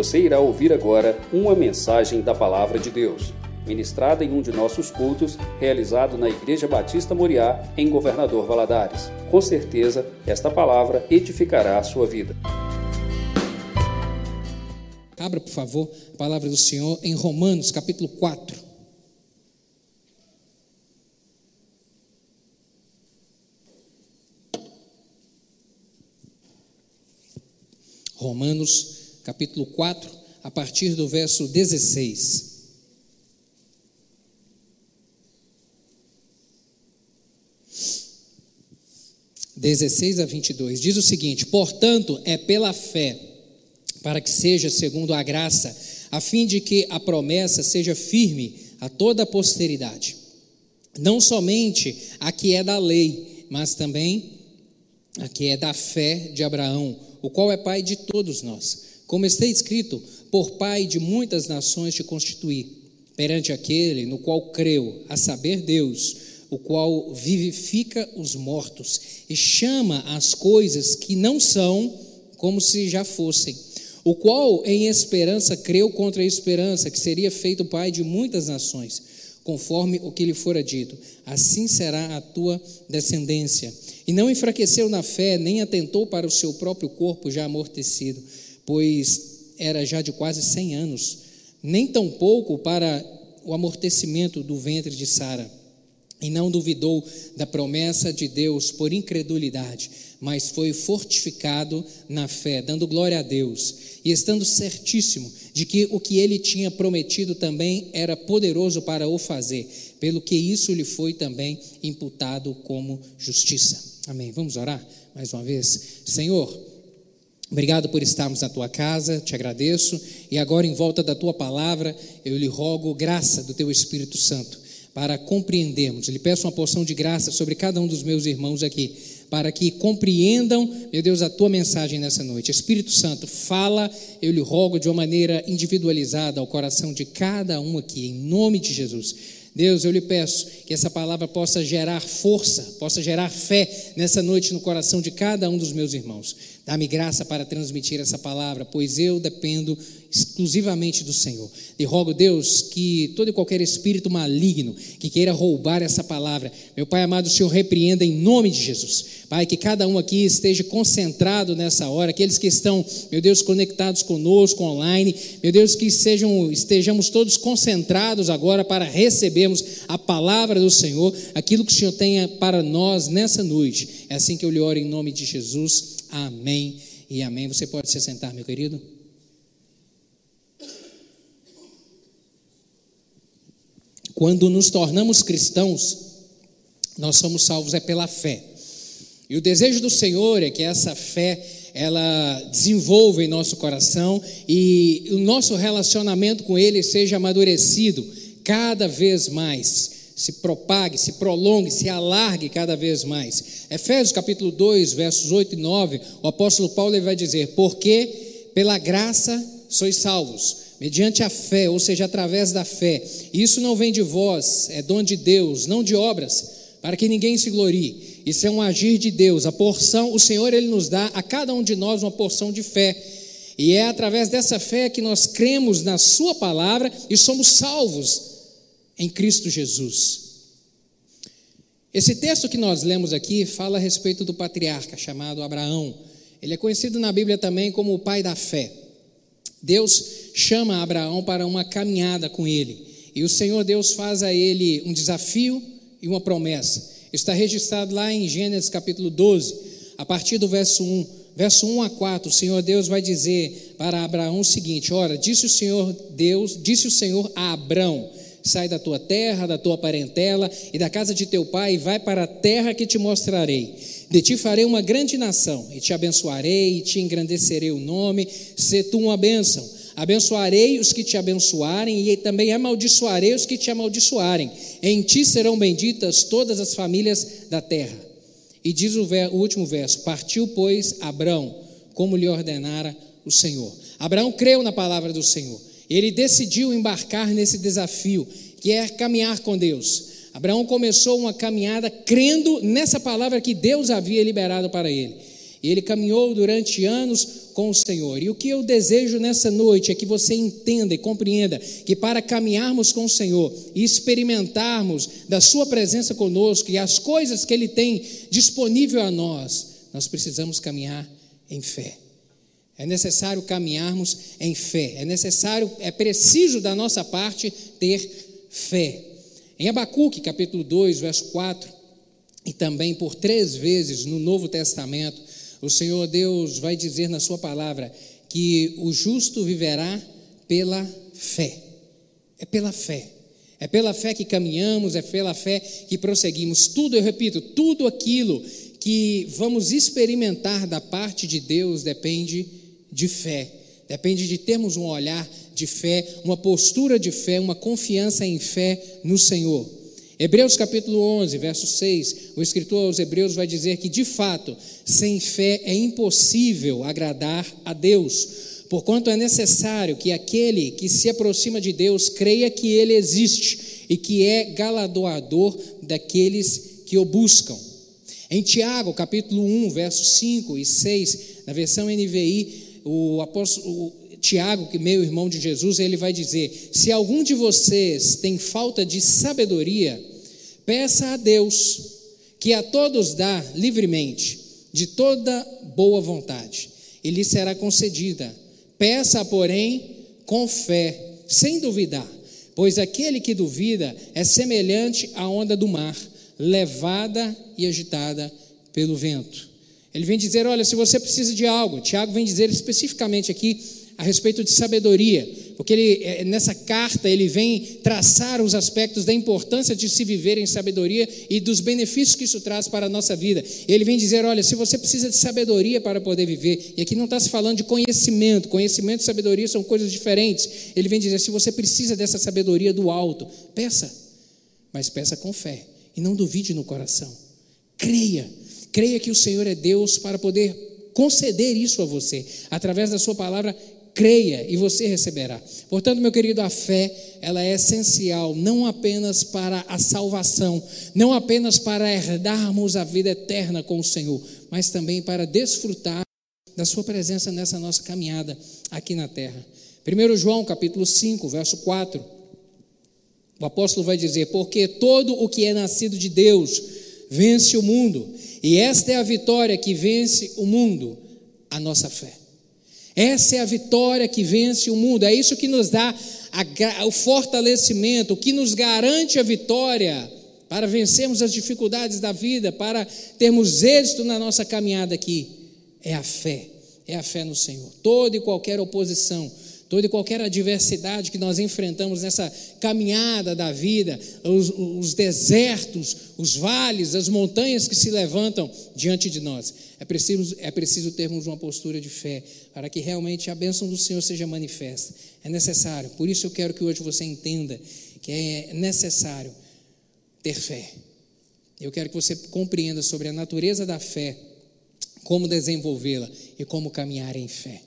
Você irá ouvir agora uma mensagem da Palavra de Deus, ministrada em um de nossos cultos, realizado na Igreja Batista Moriá, em Governador Valadares. Com certeza, esta palavra edificará a sua vida. Abra, por favor, a palavra do Senhor em Romanos, capítulo 4. Romanos, capítulo 4, a partir do verso 16. Dezesseis a 22, diz o seguinte: Portanto, é pela fé para que seja segundo a graça, a fim de que a promessa seja firme a toda a posteridade. Não somente a que é da lei, mas também a que é da fé de Abraão, o qual é pai de todos nós. Como está escrito, por pai de muitas nações te constituí, perante aquele no qual creu, a saber Deus, o qual vivifica os mortos e chama as coisas que não são como se já fossem o qual em esperança creu contra a esperança, que seria feito pai de muitas nações, conforme o que lhe fora dito: assim será a tua descendência. E não enfraqueceu na fé, nem atentou para o seu próprio corpo já amortecido, pois era já de quase cem anos, nem tampouco para o amortecimento do ventre de Sara e não duvidou da promessa de Deus por incredulidade, mas foi fortificado na fé, dando glória a Deus, e estando certíssimo de que o que ele tinha prometido também era poderoso para o fazer, pelo que isso lhe foi também imputado como justiça. Amém. Vamos orar mais uma vez. Senhor, Obrigado por estarmos na tua casa, te agradeço. E agora, em volta da tua palavra, eu lhe rogo graça do teu Espírito Santo para compreendermos. Lhe peço uma porção de graça sobre cada um dos meus irmãos aqui, para que compreendam, meu Deus, a tua mensagem nessa noite. Espírito Santo, fala, eu lhe rogo de uma maneira individualizada ao coração de cada um aqui, em nome de Jesus. Deus, eu lhe peço que essa palavra possa gerar força, possa gerar fé nessa noite no coração de cada um dos meus irmãos. Dá-me graça para transmitir essa palavra, pois eu dependo exclusivamente do Senhor. E rogo, Deus, que todo e qualquer espírito maligno que queira roubar essa palavra, meu Pai amado, o Senhor repreenda em nome de Jesus. Pai, que cada um aqui esteja concentrado nessa hora, aqueles que estão, meu Deus, conectados conosco online, meu Deus, que sejam, estejamos todos concentrados agora para recebermos a palavra do Senhor, aquilo que o Senhor tenha para nós nessa noite. É assim que eu lhe oro em nome de Jesus. Amém e amém. Você pode se sentar, meu querido? Quando nos tornamos cristãos, nós somos salvos é pela fé. E o desejo do Senhor é que essa fé ela desenvolva em nosso coração e o nosso relacionamento com Ele seja amadurecido cada vez mais, se propague, se prolongue, se alargue cada vez mais. Efésios capítulo 2, versos 8 e 9, o apóstolo Paulo vai dizer: Porque pela graça sois salvos mediante a fé, ou seja, através da fé. Isso não vem de vós, é dom de Deus, não de obras, para que ninguém se glorie. Isso é um agir de Deus. A porção, o Senhor ele nos dá a cada um de nós uma porção de fé. E é através dessa fé que nós cremos na sua palavra e somos salvos em Cristo Jesus. Esse texto que nós lemos aqui fala a respeito do patriarca chamado Abraão. Ele é conhecido na Bíblia também como o pai da fé. Deus chama Abraão para uma caminhada com ele. E o Senhor Deus faz a ele um desafio e uma promessa. Está registrado lá em Gênesis capítulo 12, a partir do verso 1. Verso 1 a 4, o Senhor Deus vai dizer para Abraão o seguinte: Ora, disse o Senhor Deus, disse o Senhor a Abraão: Sai da tua terra, da tua parentela e da casa de teu pai, e vai para a terra que te mostrarei. De ti farei uma grande nação, e te abençoarei, e te engrandecerei o nome, se tu uma bênção. Abençoarei os que te abençoarem, e também amaldiçoarei os que te amaldiçoarem. Em ti serão benditas todas as famílias da terra. E diz o, ver, o último verso: Partiu, pois, Abraão, como lhe ordenara o Senhor. Abraão creu na palavra do Senhor. Ele decidiu embarcar nesse desafio, que é caminhar com Deus. Abraão começou uma caminhada crendo nessa palavra que Deus havia liberado para ele. E ele caminhou durante anos com o Senhor. E o que eu desejo nessa noite é que você entenda e compreenda que para caminharmos com o Senhor e experimentarmos da Sua presença conosco e as coisas que Ele tem disponível a nós, nós precisamos caminhar em fé. É necessário caminharmos em fé. É necessário, é preciso da nossa parte ter fé. Em Abacuque, capítulo 2, verso 4, e também por três vezes no Novo Testamento, o Senhor Deus vai dizer na Sua palavra que o justo viverá pela fé. É pela fé. É pela fé que caminhamos, é pela fé que prosseguimos. Tudo, eu repito, tudo aquilo que vamos experimentar da parte de Deus depende de fé. Depende de termos um olhar de fé, uma postura de fé, uma confiança em fé no Senhor. Hebreus capítulo 11, verso 6, o escritor aos Hebreus vai dizer que, de fato, sem fé é impossível agradar a Deus, porquanto é necessário que aquele que se aproxima de Deus creia que Ele existe e que é galardoador daqueles que o buscam. Em Tiago, capítulo 1, versos 5 e 6, na versão NVI, o apóstolo o Tiago, que meu irmão de Jesus, ele vai dizer: Se algum de vocês tem falta de sabedoria, Peça a Deus, que a todos dá livremente, de toda boa vontade, e lhe será concedida. Peça, porém, com fé, sem duvidar, pois aquele que duvida é semelhante à onda do mar, levada e agitada pelo vento. Ele vem dizer: olha, se você precisa de algo, Tiago vem dizer especificamente aqui a respeito de sabedoria, porque ele, é, nessa carta ele vem traçar os aspectos da importância de se viver em sabedoria e dos benefícios que isso traz para a nossa vida. Ele vem dizer: olha, se você precisa de sabedoria para poder viver, e aqui não está se falando de conhecimento, conhecimento e sabedoria são coisas diferentes. Ele vem dizer: se você precisa dessa sabedoria do alto, peça, mas peça com fé e não duvide no coração. Creia, creia que o Senhor é Deus para poder conceder isso a você, através da Sua palavra creia e você receberá. Portanto, meu querido, a fé, ela é essencial não apenas para a salvação, não apenas para herdarmos a vida eterna com o Senhor, mas também para desfrutar da sua presença nessa nossa caminhada aqui na terra. 1 João, capítulo 5, verso 4. O apóstolo vai dizer: "Porque todo o que é nascido de Deus vence o mundo, e esta é a vitória que vence o mundo, a nossa fé." Essa é a vitória que vence o mundo. É isso que nos dá a, o fortalecimento, o que nos garante a vitória para vencermos as dificuldades da vida, para termos êxito na nossa caminhada aqui. É a fé, é a fé no Senhor. Toda e qualquer oposição, toda e qualquer adversidade que nós enfrentamos nessa caminhada da vida, os, os, desertos, os vales, as montanhas que se levantam diante de nós, é preciso, é preciso termos uma postura de fé para que realmente a bênção do Senhor seja manifesta. É necessário, por isso eu quero que hoje você entenda que é necessário ter fé. Eu quero que você compreenda sobre a natureza da fé, como desenvolvê-la e como caminhar em fé,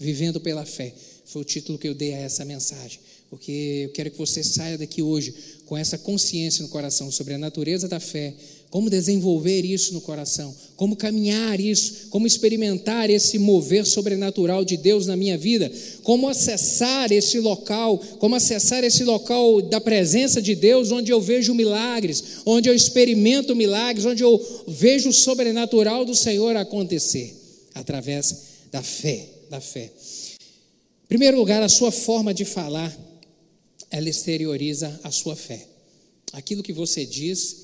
vivendo pela fé. Foi o título que eu dei a essa mensagem, porque eu quero que você saia daqui hoje com essa consciência no coração sobre a natureza da fé, como desenvolver isso no coração, como caminhar isso, como experimentar esse mover sobrenatural de Deus na minha vida, como acessar esse local, como acessar esse local da presença de Deus, onde eu vejo milagres, onde eu experimento milagres, onde eu vejo o sobrenatural do Senhor acontecer, através da fé, da fé. Em primeiro lugar, a sua forma de falar, ela exterioriza a sua fé. Aquilo que você diz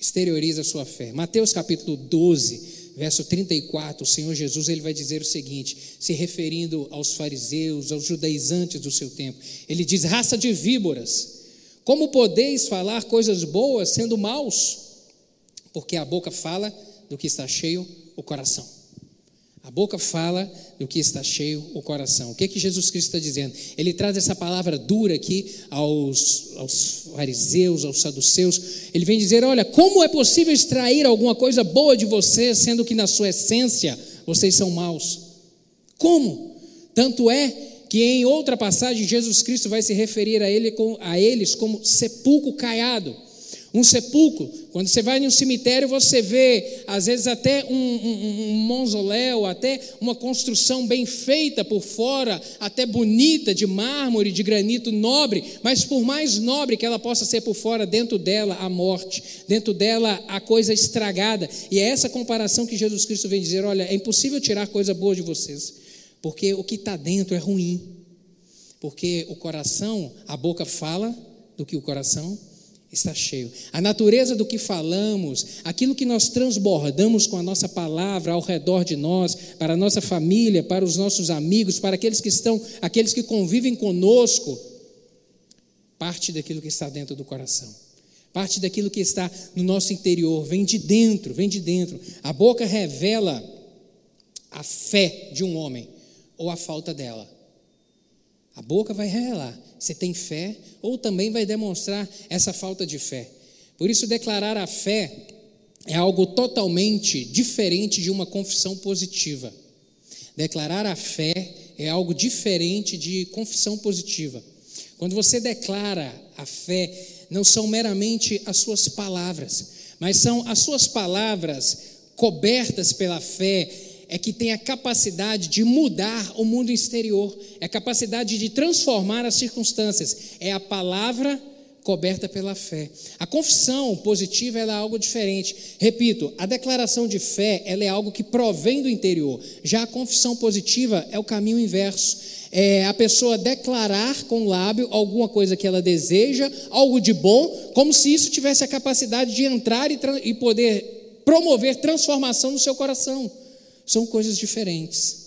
exterioriza a sua fé. Mateus capítulo 12, verso 34, o Senhor Jesus ele vai dizer o seguinte, se referindo aos fariseus, aos judaizantes do seu tempo. Ele diz: "Raça de víboras, como podeis falar coisas boas sendo maus? Porque a boca fala do que está cheio o coração." A boca fala do que está cheio o coração. O que, é que Jesus Cristo está dizendo? Ele traz essa palavra dura aqui aos, aos fariseus, aos saduceus. Ele vem dizer: olha, como é possível extrair alguma coisa boa de vocês, sendo que na sua essência vocês são maus? Como? Tanto é que em outra passagem Jesus Cristo vai se referir a, ele, a eles como sepulcro caiado Um sepulcro, quando você vai em um cemitério, você vê, às vezes, até um, um, um mausoléu, até uma construção bem feita por fora, até bonita, de mármore, de granito nobre, mas por mais nobre que ela possa ser por fora, dentro dela a morte, dentro dela a coisa estragada. E é essa comparação que Jesus Cristo vem dizer: olha, é impossível tirar coisa boa de vocês, porque o que está dentro é ruim. Porque o coração, a boca fala do que o coração está cheio. A natureza do que falamos, aquilo que nós transbordamos com a nossa palavra ao redor de nós, para a nossa família, para os nossos amigos, para aqueles que estão, aqueles que convivem conosco, parte daquilo que está dentro do coração. Parte daquilo que está no nosso interior, vem de dentro, vem de dentro. A boca revela a fé de um homem ou a falta dela. A boca vai revelar se tem fé ou também vai demonstrar essa falta de fé. Por isso, declarar a fé é algo totalmente diferente de uma confissão positiva. Declarar a fé é algo diferente de confissão positiva. Quando você declara a fé, não são meramente as suas palavras, mas são as suas palavras cobertas pela fé é que tem a capacidade de mudar o mundo exterior, é a capacidade de transformar as circunstâncias, é a palavra coberta pela fé. A confissão positiva é algo diferente. Repito, a declaração de fé ela é algo que provém do interior. Já a confissão positiva é o caminho inverso. É a pessoa declarar com o lábio alguma coisa que ela deseja, algo de bom, como se isso tivesse a capacidade de entrar e, e poder promover transformação no seu coração. São coisas diferentes.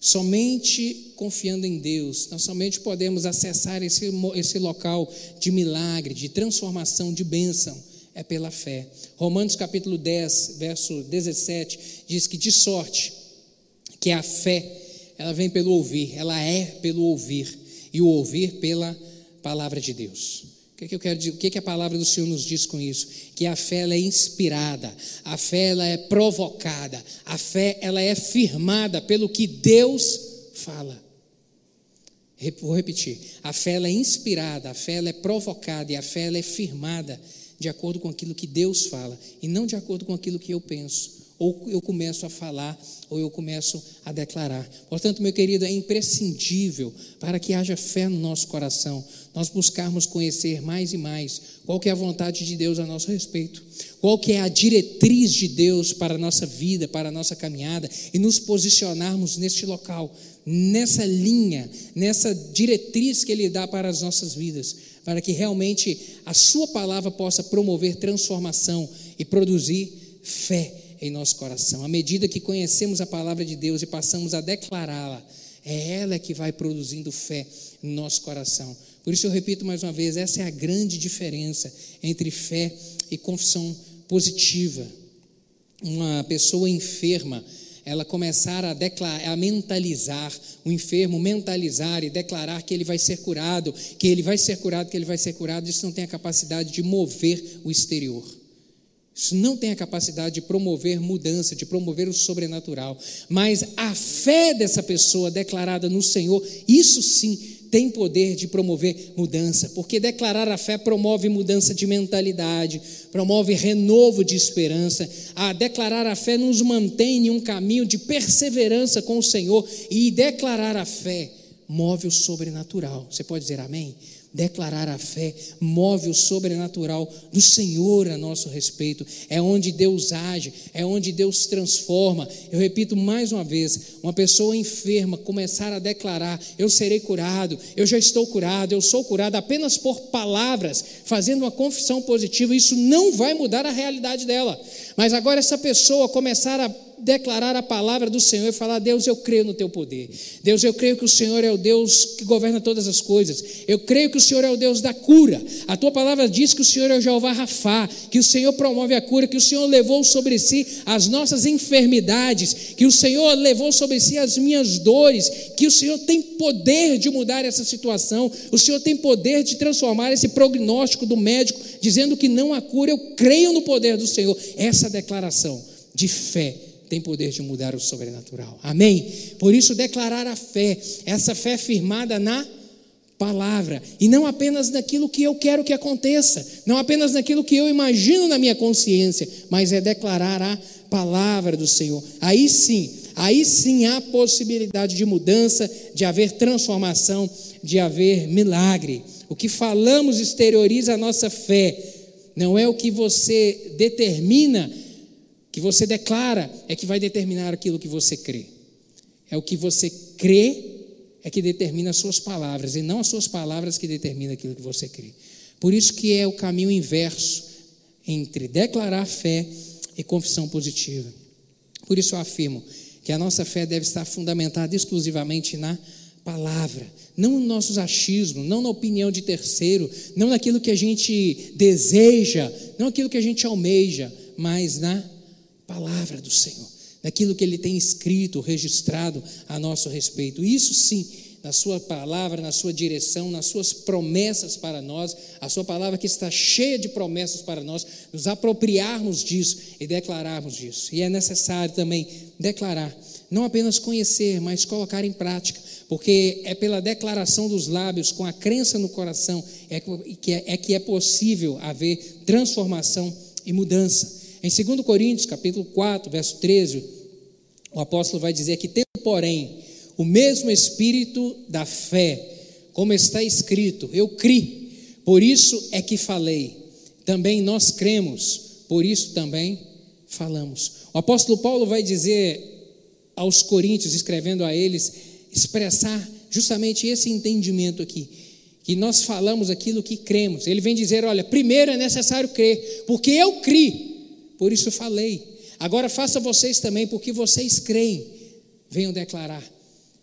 Somente confiando em Deus, nós somente podemos acessar esse, esse local de milagre, de transformação, de bênção, é pela fé. Romanos capítulo 10, verso 17, diz que de sorte que a fé, ela vem pelo ouvir, ela é pelo ouvir, e o ouvir pela palavra de Deus que, que eu quero dizer? O que, que a palavra do Senhor nos diz com isso? Que a fé ela é inspirada, a fé ela é provocada, a fé ela é firmada pelo que Deus fala. Vou repetir: a fé ela é inspirada, a fé ela é provocada e a fé ela é firmada de acordo com aquilo que Deus fala e não de acordo com aquilo que eu penso ou eu começo a falar, ou eu começo a declarar. Portanto, meu querido, é imprescindível para que haja fé no nosso coração, nós buscarmos conhecer mais e mais qual que é a vontade de Deus a nosso respeito, qual que é a diretriz de Deus para a nossa vida, para a nossa caminhada, e nos posicionarmos neste local, nessa linha, nessa diretriz que Ele dá para as nossas vidas, para que realmente a Sua palavra possa promover transformação e produzir fé em nosso coração. À medida que conhecemos a palavra de Deus e passamos a declará-la, é ela que vai produzindo fé no nosso coração. Por isso eu repito mais uma vez: essa é a grande diferença entre fé e confissão positiva. Uma pessoa enferma, ela começar a, declarar, a mentalizar, o enfermo mentalizar e declarar que ele vai ser curado, que ele vai ser curado, que ele vai ser curado, isso não tem a capacidade de mover o exterior. Isso não tem a capacidade de promover mudança, de promover o sobrenatural. Mas a fé dessa pessoa declarada no Senhor, isso sim tem poder de promover mudança, porque declarar a fé promove mudança de mentalidade, promove renovo de esperança. A declarar a fé nos mantém em um caminho de perseverança com o Senhor e declarar a fé move o sobrenatural. Você pode dizer amém? Declarar a fé move o sobrenatural do Senhor a nosso respeito. É onde Deus age, é onde Deus transforma. Eu repito mais uma vez: uma pessoa enferma começar a declarar: Eu serei curado, eu já estou curado, eu sou curado, apenas por palavras, fazendo uma confissão positiva, isso não vai mudar a realidade dela. Mas agora, essa pessoa começar a declarar a palavra do Senhor e falar: Deus, eu creio no teu poder. Deus, eu creio que o Senhor é o Deus que governa todas as coisas. Eu creio que o Senhor é o Deus da cura. A tua palavra diz que o Senhor é o Jeová Rafá, que o Senhor promove a cura, que o Senhor levou sobre si as nossas enfermidades, que o Senhor levou sobre si as minhas dores, que o Senhor tem poder de mudar essa situação, o Senhor tem poder de transformar esse prognóstico do médico dizendo que não há cura. Eu creio no poder do Senhor. Essa declaração de fé tem poder de mudar o sobrenatural. Amém? Por isso, declarar a fé, essa fé firmada na palavra, e não apenas naquilo que eu quero que aconteça, não apenas naquilo que eu imagino na minha consciência, mas é declarar a palavra do Senhor. Aí sim, aí sim há possibilidade de mudança, de haver transformação, de haver milagre. O que falamos exterioriza a nossa fé, não é o que você determina, que você declara, é que vai determinar aquilo que você crê. É o que você crê é que determina as suas palavras, e não as suas palavras que determinam aquilo que você crê. Por isso que é o caminho inverso entre declarar fé e confissão positiva. Por isso eu afirmo que a nossa fé deve estar fundamentada exclusivamente na palavra, não nos nossos achismos, não na opinião de terceiro, não naquilo que a gente deseja, não naquilo que a gente almeja, mas na palavra do Senhor naquilo que ele tem escrito, registrado a nosso respeito. Isso sim, na sua palavra, na sua direção, nas suas promessas para nós, a sua palavra que está cheia de promessas para nós, nos apropriarmos disso e declararmos disso. E é necessário também declarar, não apenas conhecer, mas colocar em prática, porque é pela declaração dos lábios, com a crença no coração, é que é, é, que é possível haver transformação e mudança. Em 2 Coríntios, capítulo 4, verso 13, o apóstolo vai dizer que tendo, porém, o mesmo espírito da fé, como está escrito, eu criei, por isso é que falei. Também nós cremos, por isso também falamos. O apóstolo Paulo vai dizer aos coríntios, escrevendo a eles, expressar justamente esse entendimento aqui, que nós falamos aquilo que cremos. Ele vem dizer: olha, primeiro é necessário crer, porque eu criei por isso falei. Agora faça vocês também, porque vocês creem. Venham declarar.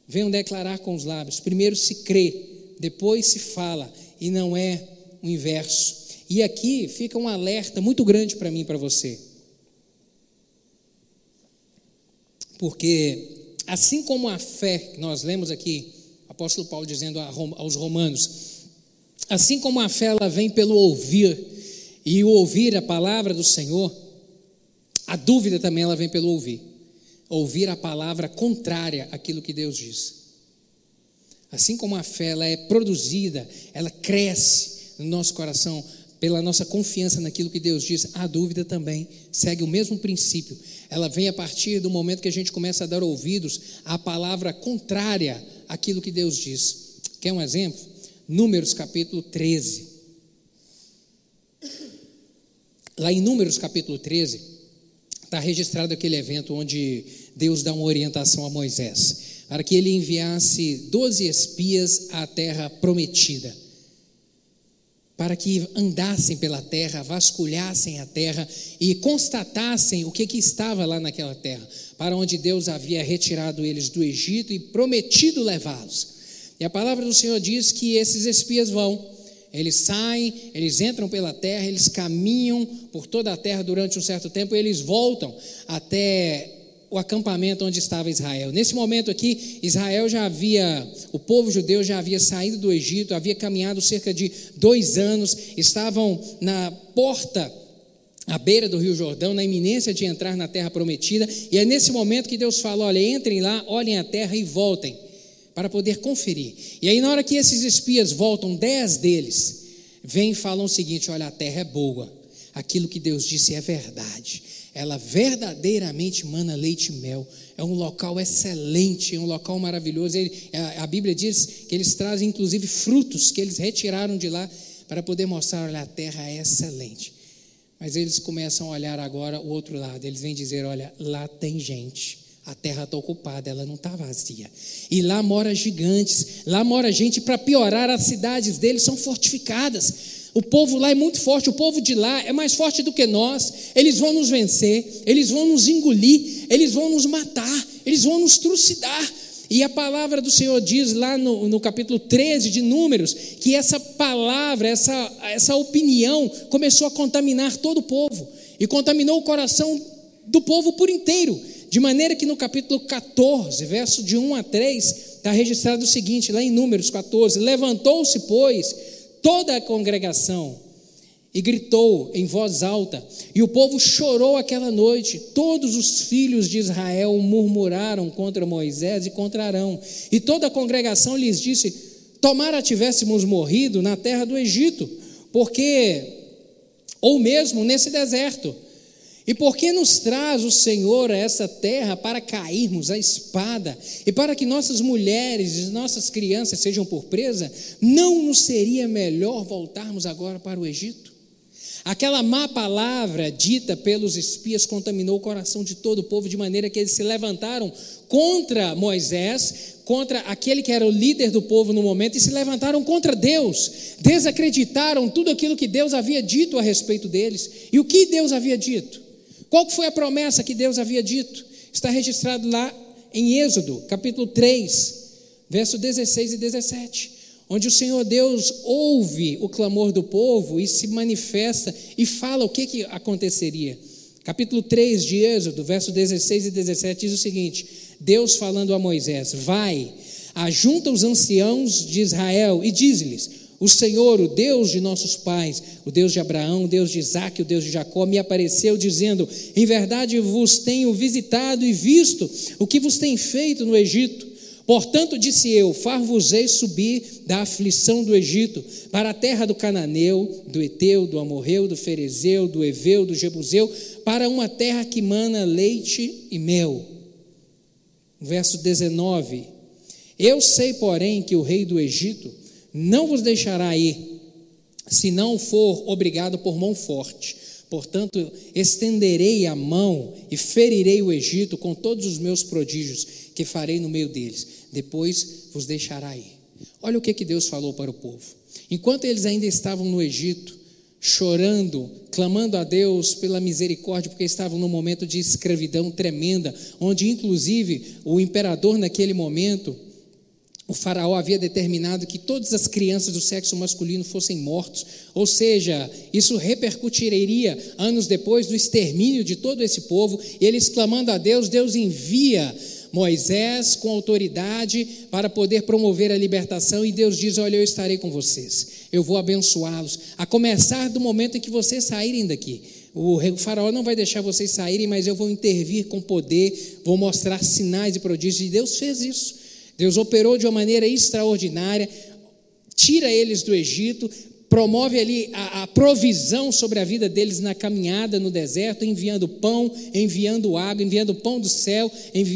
Venham declarar com os lábios. Primeiro se crê, depois se fala, e não é o inverso. E aqui fica um alerta muito grande para mim e para você. Porque, assim como a fé nós lemos aqui, apóstolo Paulo dizendo aos romanos, assim como a fé ela vem pelo ouvir, e o ouvir a palavra do Senhor, a dúvida também ela vem pelo ouvir. Ouvir a palavra contrária àquilo que Deus diz. Assim como a fé ela é produzida, ela cresce no nosso coração pela nossa confiança naquilo que Deus diz, a dúvida também segue o mesmo princípio. Ela vem a partir do momento que a gente começa a dar ouvidos à palavra contrária àquilo que Deus diz. Quer um exemplo? Números capítulo 13. Lá em Números capítulo 13, está registrado aquele evento onde Deus dá uma orientação a Moisés para que ele enviasse doze espias à terra prometida, para que andassem pela terra, vasculhassem a terra e constatassem o que, que estava lá naquela terra, para onde Deus havia retirado eles do Egito e prometido levá-los. E a palavra do Senhor diz que esses espias vão eles saem, eles entram pela terra, eles caminham por toda a terra durante um certo tempo e eles voltam até o acampamento onde estava Israel. Nesse momento aqui, Israel já havia, o povo judeu já havia saído do Egito, havia caminhado cerca de dois anos, estavam na porta à beira do Rio Jordão, na iminência de entrar na terra prometida, e é nesse momento que Deus fala: olha, entrem lá, olhem a terra e voltem para poder conferir. E aí, na hora que esses espias voltam, dez deles, vêm e falam o seguinte: olha, a terra é boa, aquilo que Deus disse é verdade, ela verdadeiramente mana leite e mel, é um local excelente, é um local maravilhoso. Ele, a, a Bíblia diz que eles trazem inclusive frutos que eles retiraram de lá para poder mostrar: olha, a terra é excelente. Mas eles começam a olhar agora o outro lado, eles vêm dizer: olha, lá tem gente a terra está ocupada, ela não está vazia. E lá mora gigantes, lá mora gente, para piorar, as cidades deles são fortificadas. O povo lá é muito forte, o povo de lá é mais forte do que nós. Eles vão nos vencer, eles vão nos engolir, eles vão nos matar, eles vão nos trucidar. E a palavra do Senhor diz lá no, no capítulo 13 de Números que essa palavra, essa, essa opinião começou a contaminar todo o povo e contaminou o coração do povo por inteiro. De maneira que no capítulo 14, verso de 1 a 3, está registrado o seguinte, lá em Números 14: Levantou-se, pois, toda a congregação e gritou em voz alta, e o povo chorou aquela noite. Todos os filhos de Israel murmuraram contra Moisés e contra Arão, e toda a congregação lhes disse: Tomara tivéssemos morrido na terra do Egito, porque, ou mesmo nesse deserto. E por que nos traz o Senhor a essa terra para cairmos a espada e para que nossas mulheres e nossas crianças sejam por presa? Não nos seria melhor voltarmos agora para o Egito? Aquela má palavra dita pelos espias contaminou o coração de todo o povo, de maneira que eles se levantaram contra Moisés, contra aquele que era o líder do povo no momento, e se levantaram contra Deus, desacreditaram tudo aquilo que Deus havia dito a respeito deles. E o que Deus havia dito? Qual foi a promessa que Deus havia dito? Está registrado lá em Êxodo, capítulo 3, verso 16 e 17 onde o Senhor Deus ouve o clamor do povo e se manifesta e fala o que, que aconteceria. Capítulo 3 de Êxodo, verso 16 e 17 diz o seguinte: Deus falando a Moisés: Vai, ajunta os anciãos de Israel e diz-lhes: O Senhor, o Deus de nossos pais, o Deus de Abraão, o Deus de Isaac, o Deus de Jacó, me apareceu dizendo: Em verdade vos tenho visitado e visto o que vos tem feito no Egito Portanto, disse eu: Far-vos-ei subir da aflição do Egito para a terra do Cananeu, do Eteu, do Amorreu, do Ferezeu, do Eveu, do Jebuseu, para uma terra que mana leite e mel. Verso 19: Eu sei, porém, que o rei do Egito não vos deixará ir, se não for obrigado por mão forte. Portanto, estenderei a mão e ferirei o Egito com todos os meus prodígios que farei no meio deles depois vos deixará ir. Olha o que, que Deus falou para o povo. Enquanto eles ainda estavam no Egito, chorando, clamando a Deus pela misericórdia, porque estavam num momento de escravidão tremenda, onde inclusive o imperador naquele momento, o faraó havia determinado que todas as crianças do sexo masculino fossem mortos, ou seja, isso repercutiria anos depois do extermínio de todo esse povo, e eles clamando a Deus, Deus envia Moisés com autoridade para poder promover a libertação, e Deus diz: Olha, eu estarei com vocês, eu vou abençoá-los, a começar do momento em que vocês saírem daqui. O faraó não vai deixar vocês saírem, mas eu vou intervir com poder, vou mostrar sinais e prodígios, e Deus fez isso. Deus operou de uma maneira extraordinária, tira eles do Egito, promove ali a, a, provisão sobre a vida deles na caminhada no deserto, enviando pão, enviando água, enviando pão do céu,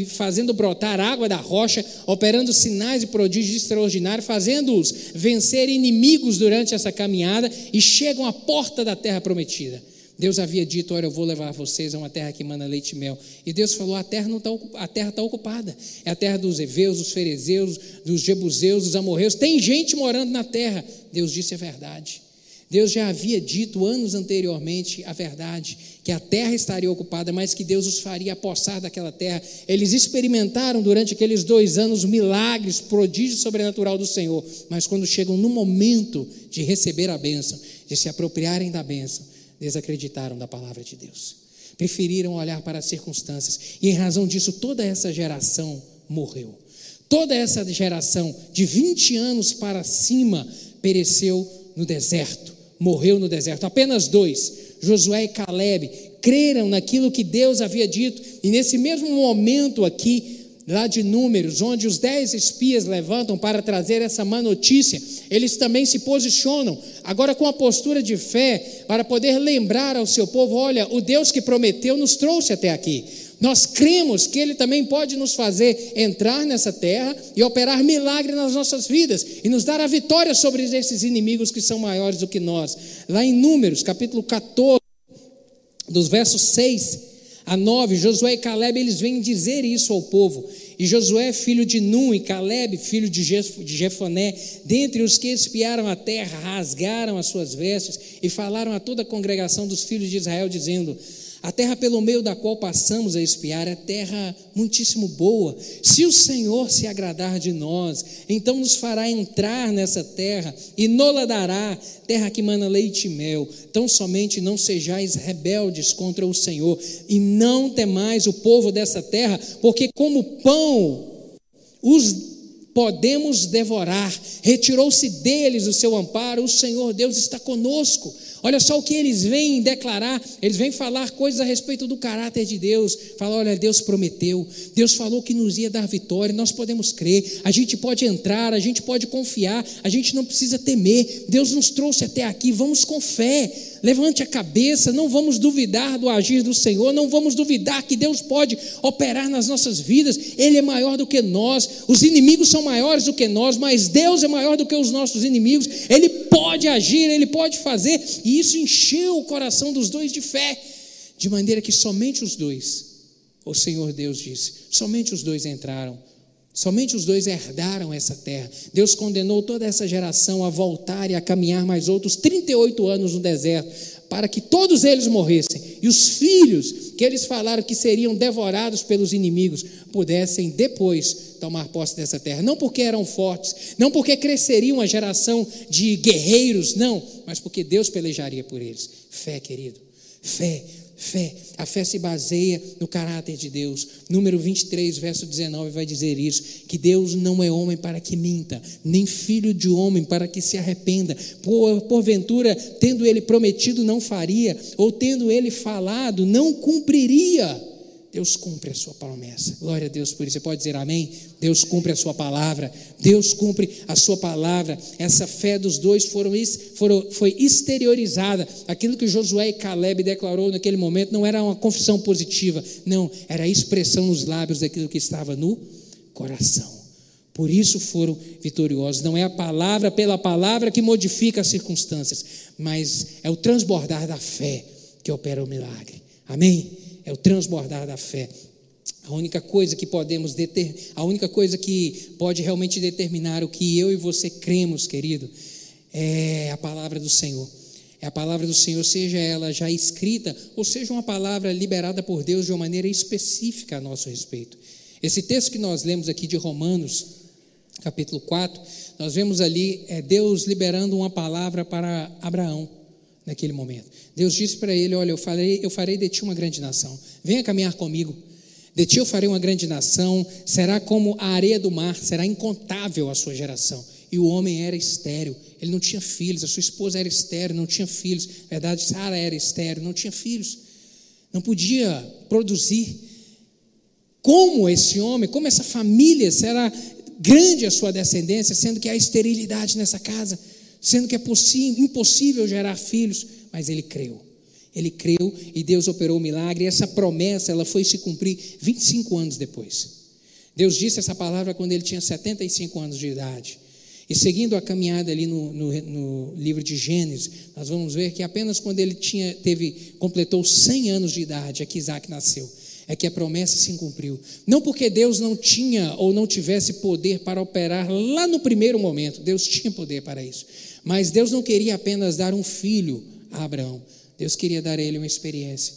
fazendo brotar água da rocha, operando sinais e prodígios extraordinários, fazendo-os vencer inimigos durante essa caminhada e chegam à porta da terra prometida. Deus havia dito: Olha, eu vou levar vocês a uma terra que manda leite e mel. E Deus falou: A terra está está ocupada. É a terra dos Eveus, dos Ferezeus, dos Jebuseus, dos Amorreus. Tem gente morando na terra. Deus disse a verdade. Deus já havia dito anos anteriormente a verdade, que a terra estaria ocupada, mas que Deus os faria apossar daquela terra. Eles experimentaram durante aqueles dois anos milagres, prodígios sobrenatural do Senhor, mas quando chegam no momento de receber a bênção, de se apropriarem da bênção, desacreditaram da palavra de Deus. Preferiram olhar para as circunstâncias, e em razão disso, toda essa geração morreu. Toda essa geração, de 20 anos para cima, pereceu no deserto, morreu no deserto. Apenas dois, Josué e Caleb, creram naquilo que Deus havia dito, e nesse mesmo momento aqui, lá de Números, onde os dez espias levantam para trazer essa má notícia, eles também se posicionam, agora com a postura de fé, para poder lembrar ao seu povo: olha, o Deus que prometeu nos trouxe até aqui. Nós cremos que Ele também pode nos fazer entrar nessa terra e operar milagre nas nossas vidas e nos dar a vitória sobre esses inimigos que são maiores do que nós. Lá em Números, capítulo 14, dos versos 6 a 9, Josué e Caleb, eles vêm dizer isso ao povo. E Josué, filho de Num, e Caleb, filho de Jefoné, dentre os que espiaram a terra, rasgaram as suas vestes e falaram a toda a congregação dos filhos de Israel, dizendo: a terra pelo meio da qual passamos a espiar é terra muitíssimo boa. Se o Senhor se agradar de nós, então nos fará entrar nessa terra e nola dará, terra que mana leite e mel. Tão somente não sejais rebeldes contra o Senhor e não temais o povo dessa terra, porque como pão os podemos devorar. Retirou-se deles o seu amparo, o Senhor Deus está conosco. Olha só o que eles vêm declarar, eles vêm falar coisas a respeito do caráter de Deus. Falar, olha, Deus prometeu, Deus falou que nos ia dar vitória, nós podemos crer, a gente pode entrar, a gente pode confiar, a gente não precisa temer. Deus nos trouxe até aqui, vamos com fé. Levante a cabeça, não vamos duvidar do agir do Senhor, não vamos duvidar que Deus pode operar nas nossas vidas. Ele é maior do que nós, os inimigos são maiores do que nós, mas Deus é maior do que os nossos inimigos. Ele pode agir, ele pode fazer, e isso encheu o coração dos dois de fé, de maneira que somente os dois, o Senhor Deus disse, somente os dois entraram Somente os dois herdaram essa terra. Deus condenou toda essa geração a voltar e a caminhar mais outros 38 anos no deserto, para que todos eles morressem. E os filhos, que eles falaram que seriam devorados pelos inimigos, pudessem depois tomar posse dessa terra. Não porque eram fortes, não porque cresceria uma geração de guerreiros, não, mas porque Deus pelejaria por eles. Fé, querido, fé Fé. A fé se baseia no caráter de Deus. Número 23, verso 19 vai dizer isso: que Deus não é homem para que minta, nem filho de homem para que se arrependa. Por, porventura, tendo ele prometido, não faria, ou tendo ele falado, não cumpriria. Deus cumpre a sua promessa. Glória a Deus por isso. Você pode dizer amém? Deus cumpre a sua palavra. Deus cumpre a sua palavra. Essa fé dos dois foram, foram, foi exteriorizada. Aquilo que Josué e Caleb declarou naquele momento não era uma confissão positiva, não, era a expressão nos lábios daquilo que estava no coração. Por isso foram vitoriosos. Não é a palavra pela palavra que modifica as circunstâncias, mas é o transbordar da fé que opera o milagre. Amém? É o transbordar da fé. A única coisa que podemos deter, a única coisa que pode realmente determinar o que eu e você cremos, querido, é a palavra do Senhor. É a palavra do Senhor, seja ela já escrita, ou seja uma palavra liberada por Deus de uma maneira específica a nosso respeito. Esse texto que nós lemos aqui de Romanos, capítulo 4, nós vemos ali é Deus liberando uma palavra para Abraão naquele momento. Deus disse para ele: Olha, eu farei, eu farei de ti uma grande nação. Venha caminhar comigo. De ti eu farei uma grande nação. Será como a areia do mar, será incontável a sua geração. E o homem era estéreo, ele não tinha filhos. A sua esposa era estéreo, não tinha filhos. Na verdade, Sara era estéreo, não tinha filhos. Não podia produzir. Como esse homem, como essa família será grande a sua descendência, sendo que há esterilidade nessa casa? Sendo que é impossível gerar filhos, mas ele creu. Ele creu e Deus operou o milagre, e essa promessa ela foi se cumprir 25 anos depois. Deus disse essa palavra quando ele tinha 75 anos de idade. E seguindo a caminhada ali no, no, no, livro de Gênesis, nós vamos ver que apenas quando ele tinha, teve, completou 100 anos de idade é que Isaac nasceu é que a promessa se cumpriu. Não porque Deus não tinha ou não tivesse poder para operar lá no primeiro momento, Deus tinha poder para isso. Mas Deus não queria apenas dar um filho a Abraão, Deus queria dar a ele uma experiência.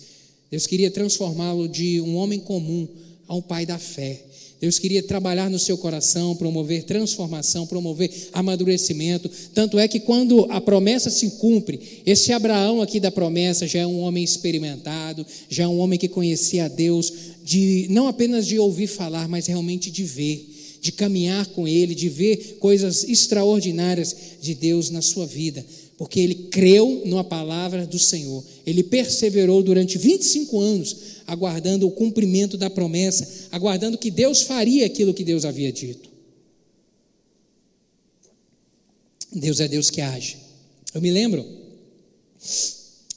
Deus queria transformá-lo de um homem comum a um pai da fé. Deus queria trabalhar no seu coração, promover transformação, promover amadurecimento. Tanto é que quando a promessa se cumpre, esse Abraão aqui da promessa já é um homem experimentado, já é um homem que conhecia a Deus, de não apenas de ouvir falar, mas realmente de ver, de caminhar com Ele, de ver coisas extraordinárias de Deus na sua vida porque ele creu numa palavra do Senhor. Ele perseverou durante 25 anos, aguardando o cumprimento da promessa, aguardando que Deus faria aquilo que Deus havia dito. Deus é Deus que age. Eu me lembro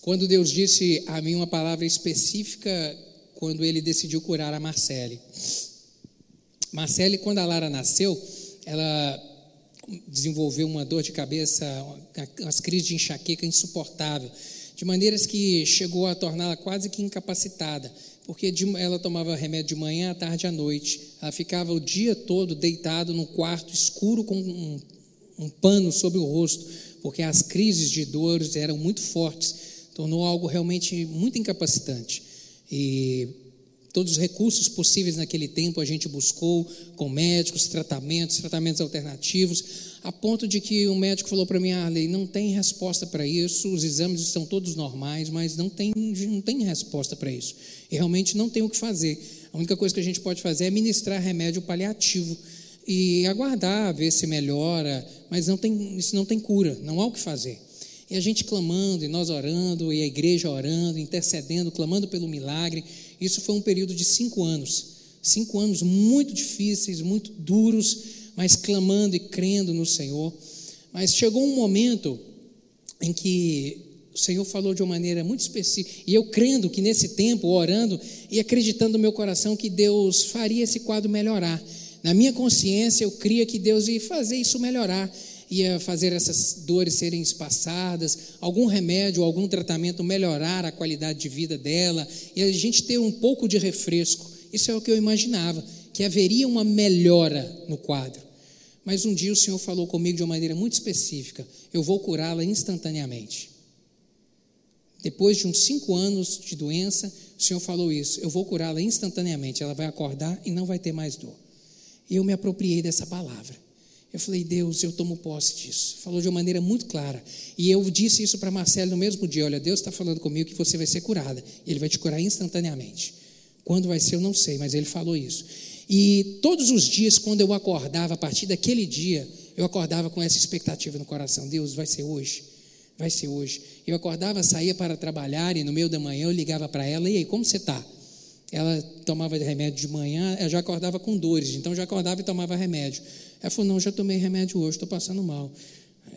quando Deus disse a mim uma palavra específica quando ele decidiu curar a Marcele. Marcele, quando a Lara nasceu, ela desenvolveu uma dor de cabeça, as crises de enxaqueca insuportável, de maneiras que chegou a torná-la quase que incapacitada, porque ela tomava remédio de manhã, à tarde e à noite. Ela ficava o dia todo deitada no quarto escuro com um, um pano sobre o rosto, porque as crises de dores eram muito fortes, tornou algo realmente muito incapacitante. E Todos os recursos possíveis naquele tempo a gente buscou com médicos, tratamentos, tratamentos alternativos, a ponto de que o médico falou para mim: Arley, não tem resposta para isso, os exames estão todos normais, mas não tem, não tem resposta para isso. E realmente não tem o que fazer. A única coisa que a gente pode fazer é ministrar remédio paliativo. e aguardar, ver se melhora, mas não tem, isso não tem cura, não há o que fazer. E a gente clamando, e nós orando, e a igreja orando, intercedendo, clamando pelo milagre. Isso foi um período de cinco anos. Cinco anos muito difíceis, muito duros, mas clamando e crendo no Senhor. Mas chegou um momento em que o Senhor falou de uma maneira muito específica, e eu crendo que nesse tempo, orando e acreditando no meu coração que Deus faria esse quadro melhorar. Na minha consciência, eu cria que Deus ia fazer isso melhorar, ia fazer essas dores serem espaçadas, algum remédio, algum tratamento melhorar a qualidade de vida dela, e a gente ter um pouco de refresco. Isso é o que eu imaginava, que haveria uma melhora no quadro. Mas um dia o Senhor falou comigo de uma maneira muito específica: eu vou curá-la instantaneamente. Depois de uns cinco anos de doença, o Senhor falou isso: eu vou curá-la instantaneamente. Ela vai acordar e não vai ter mais dor. E eu me apropriei dessa palavra. Eu falei, Deus, eu tomo posse disso. Falou de uma maneira muito clara. E eu disse isso para Marcelo no mesmo dia: Olha, Deus está falando comigo que você vai ser curada. Ele vai te curar instantaneamente. Quando vai ser, eu não sei, mas ele falou isso. E todos os dias, quando eu acordava, a partir daquele dia, eu acordava com essa expectativa no coração: Deus, vai ser hoje, vai ser hoje. Eu acordava, saía para trabalhar e no meio da manhã eu ligava para ela: E aí, como você está? Ela tomava remédio de manhã, ela já acordava com dores, então já acordava e tomava remédio. Ela falou: Não, já tomei remédio hoje, estou passando mal.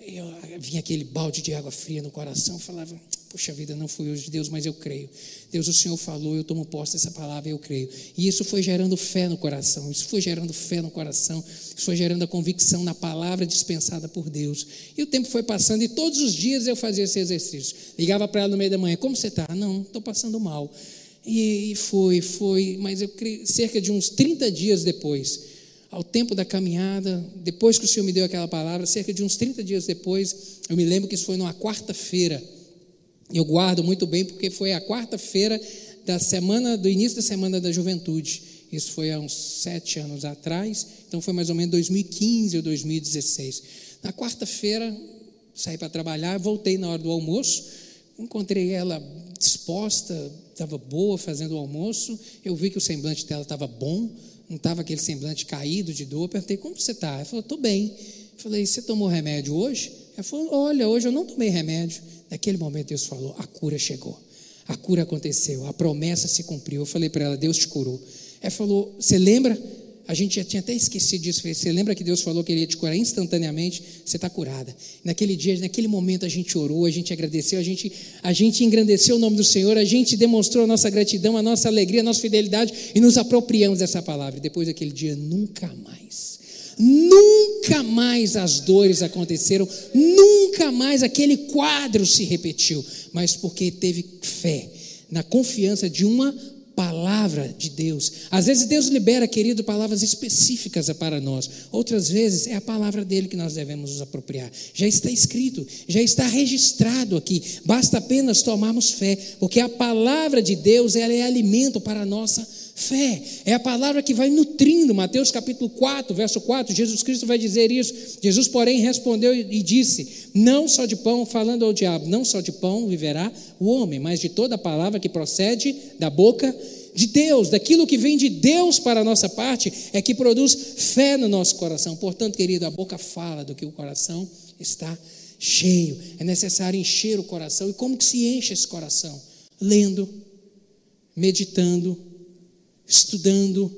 Eu, vinha aquele balde de água fria no coração, falava: Puxa vida, não fui hoje, Deus, mas eu creio. Deus, o Senhor falou, eu tomo posse dessa palavra, eu creio. E isso foi gerando fé no coração, isso foi gerando fé no coração, isso foi gerando a convicção na palavra dispensada por Deus. E o tempo foi passando, e todos os dias eu fazia esse exercício. Ligava para ela no meio da manhã: Como você está? Não, estou passando mal. E foi, foi, mas eu creio, cerca de uns 30 dias depois, ao tempo da caminhada, depois que o Senhor me deu aquela palavra, cerca de uns 30 dias depois, eu me lembro que isso foi numa quarta-feira. Eu guardo muito bem porque foi a quarta-feira da semana, do início da semana da juventude. Isso foi há uns sete anos atrás, então foi mais ou menos 2015 ou 2016. Na quarta-feira, saí para trabalhar, voltei na hora do almoço, encontrei ela disposta, estava boa fazendo o almoço. Eu vi que o semblante dela estava bom, não estava aquele semblante caído de dor. Eu perguntei: Como você está? Ela falou: Estou bem. Eu falei: Você tomou remédio hoje? Ela falou: Olha, hoje eu não tomei remédio. Naquele momento Deus falou: A cura chegou. A cura aconteceu, a promessa se cumpriu. Eu falei para ela: Deus te curou. Ela falou: Você lembra? A gente já tinha até esquecido disso. Você lembra que Deus falou que Ele ia te curar instantaneamente? Você está curada. Naquele dia, naquele momento, a gente orou, a gente agradeceu, a gente, a gente engrandeceu o nome do Senhor, a gente demonstrou a nossa gratidão, a nossa alegria, a nossa fidelidade e nos apropriamos dessa palavra. Depois daquele dia, nunca mais. Nunca mais as dores aconteceram, nunca mais aquele quadro se repetiu, mas porque teve fé, na confiança de uma palavra de Deus. Às vezes Deus libera, querido, palavras específicas para nós. Outras vezes é a palavra dele que nós devemos nos apropriar. Já está escrito, já está registrado aqui. Basta apenas tomarmos fé, porque a palavra de Deus ela é alimento para a nossa fé. É a palavra que vai nutrindo. Mateus capítulo 4, verso 4, Jesus Cristo vai dizer isso. Jesus, porém, respondeu e disse: Não só de pão, falando ao diabo, não só de pão viverá o homem, mas de toda palavra que procede da boca de Deus, daquilo que vem de Deus para a nossa parte, é que produz fé no nosso coração. Portanto, querido, a boca fala do que o coração está cheio. É necessário encher o coração. E como que se enche esse coração? Lendo, meditando, estudando,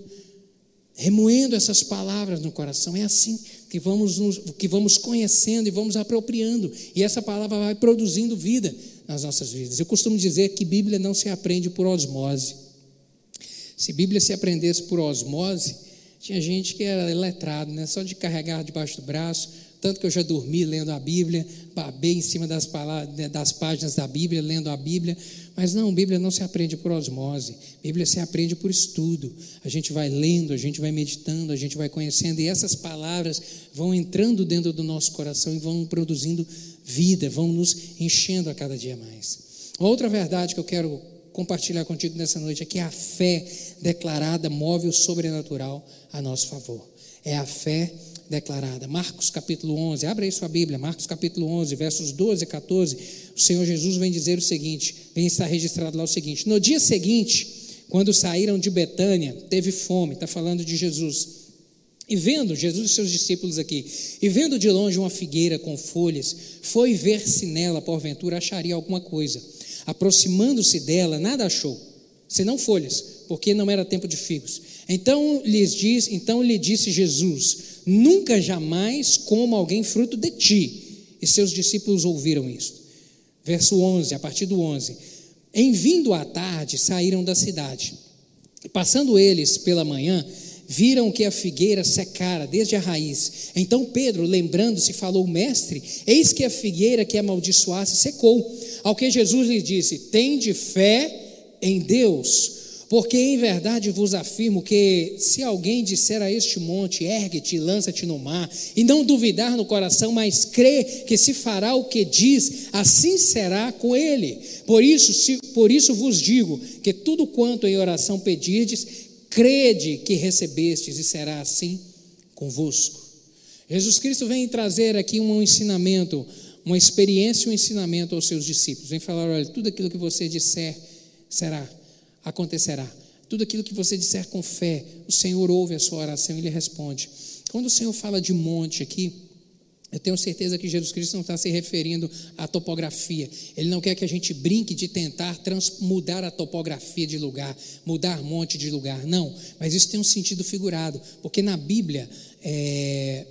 remoendo essas palavras no coração. É assim que vamos, nos, que vamos conhecendo e vamos apropriando. E essa palavra vai produzindo vida nas nossas vidas. Eu costumo dizer que Bíblia não se aprende por osmose. Se Bíblia se aprendesse por osmose, tinha gente que era letrado, né? só de carregar debaixo do braço, tanto que eu já dormi lendo a Bíblia, babei em cima das, palavras, né, das páginas da Bíblia, lendo a Bíblia, mas não, Bíblia não se aprende por osmose, Bíblia se aprende por estudo. A gente vai lendo, a gente vai meditando, a gente vai conhecendo, e essas palavras vão entrando dentro do nosso coração e vão produzindo vida, vão nos enchendo a cada dia mais. Outra verdade que eu quero compartilhar contigo nessa noite é que a fé declarada move o sobrenatural a nosso favor. É a fé declarada. Marcos capítulo 11, abre aí sua Bíblia, Marcos capítulo 11, versos 12 e 14. O Senhor Jesus vem dizer o seguinte: vem estar registrado lá o seguinte: No dia seguinte, quando saíram de Betânia, teve fome, está falando de Jesus. E vendo, Jesus e seus discípulos aqui, e vendo de longe uma figueira com folhas, foi ver se nela, porventura, acharia alguma coisa. Aproximando-se dela, nada achou, senão folhas, porque não era tempo de figos. Então lhes diz, então lhe disse Jesus: Nunca jamais coma alguém fruto de ti. E seus discípulos ouviram isto. Verso 11, a partir do 11. Em vindo à tarde, saíram da cidade. Passando eles pela manhã, viram que a figueira secara desde a raiz. Então Pedro, lembrando-se, falou: Mestre, eis que a figueira que amaldiçoasse secou. Ao que Jesus lhe disse: Tende fé em Deus. Porque em verdade vos afirmo que, se alguém disser a este monte, ergue-te, lança-te no mar, e não duvidar no coração, mas crê que se fará o que diz, assim será com ele. Por isso, se, por isso vos digo que tudo quanto em oração pedirdes, crede que recebestes, e será assim convosco. Jesus Cristo vem trazer aqui um ensinamento, uma experiência e um ensinamento aos seus discípulos. Vem falar: olha, tudo aquilo que você disser será acontecerá. Tudo aquilo que você disser com fé, o Senhor ouve a sua oração e lhe responde. Quando o Senhor fala de monte aqui, eu tenho certeza que Jesus Cristo não está se referindo à topografia. Ele não quer que a gente brinque de tentar mudar a topografia de lugar, mudar monte de lugar. Não, mas isso tem um sentido figurado, porque na Bíblia é,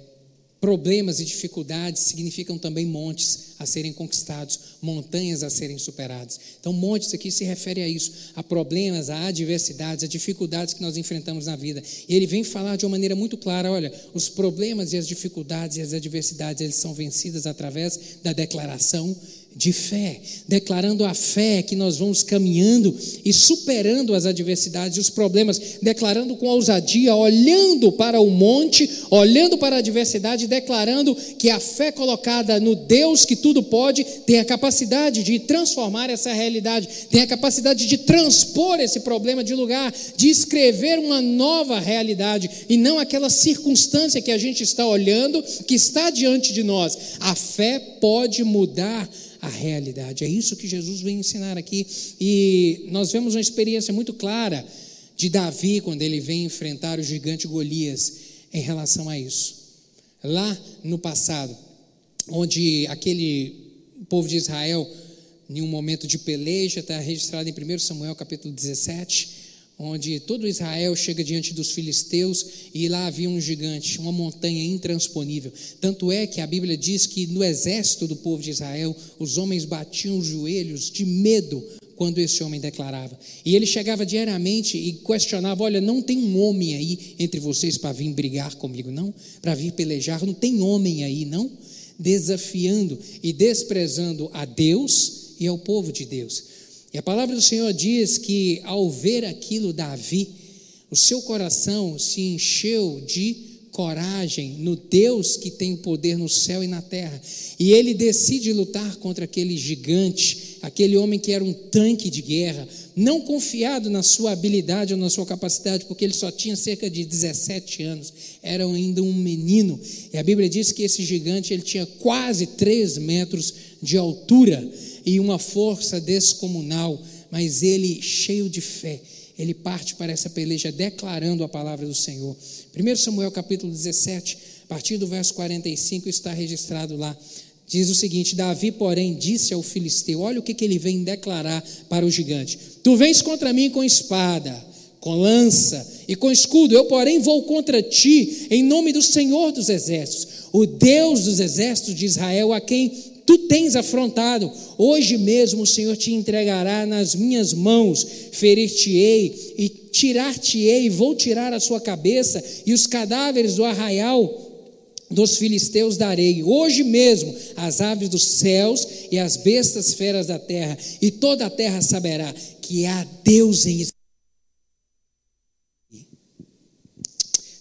Problemas e dificuldades significam também montes a serem conquistados, montanhas a serem superadas. Então, montes aqui se refere a isso, a problemas, a adversidades, a dificuldades que nós enfrentamos na vida. E ele vem falar de uma maneira muito clara: olha, os problemas e as dificuldades e as adversidades, eles são vencidas através da declaração de fé, declarando a fé que nós vamos caminhando e superando as adversidades e os problemas, declarando com ousadia, olhando para o monte, olhando para a adversidade, declarando que a fé colocada no Deus que tudo pode tem a capacidade de transformar essa realidade, tem a capacidade de transpor esse problema de lugar, de escrever uma nova realidade e não aquela circunstância que a gente está olhando, que está diante de nós. A fé pode mudar a realidade. É isso que Jesus vem ensinar aqui. E nós vemos uma experiência muito clara de Davi quando ele vem enfrentar o gigante Golias em relação a isso. Lá no passado, onde aquele povo de Israel, em um momento de peleja, está registrado em 1 Samuel capítulo 17 onde todo Israel chega diante dos filisteus e lá havia um gigante, uma montanha intransponível. Tanto é que a Bíblia diz que no exército do povo de Israel, os homens batiam os joelhos de medo quando esse homem declarava. E ele chegava diariamente e questionava: Olha, não tem um homem aí entre vocês para vir brigar comigo, não? Para vir pelejar, não tem homem aí, não? Desafiando e desprezando a Deus e ao povo de Deus. E a palavra do Senhor diz que ao ver aquilo, Davi, o seu coração se encheu de coragem no Deus que tem o poder no céu e na terra. E ele decide lutar contra aquele gigante, aquele homem que era um tanque de guerra, não confiado na sua habilidade ou na sua capacidade, porque ele só tinha cerca de 17 anos, era ainda um menino. E a Bíblia diz que esse gigante ele tinha quase 3 metros de altura e uma força descomunal, mas ele, cheio de fé, ele parte para essa peleja declarando a palavra do Senhor. 1 Samuel capítulo 17, a partir do verso 45, está registrado lá. Diz o seguinte: Davi, porém, disse ao filisteu: Olha o que, que ele vem declarar para o gigante: Tu vens contra mim com espada, com lança e com escudo, eu, porém, vou contra ti em nome do Senhor dos exércitos, o Deus dos exércitos de Israel, a quem tu tens afrontado. Hoje mesmo o Senhor te entregará nas minhas mãos, ferir-te-ei e tirar-te-ei, vou tirar a sua cabeça e os cadáveres do arraial dos filisteus darei. Hoje mesmo as aves dos céus e as bestas feras da terra, e toda a terra saberá que há Deus em Israel.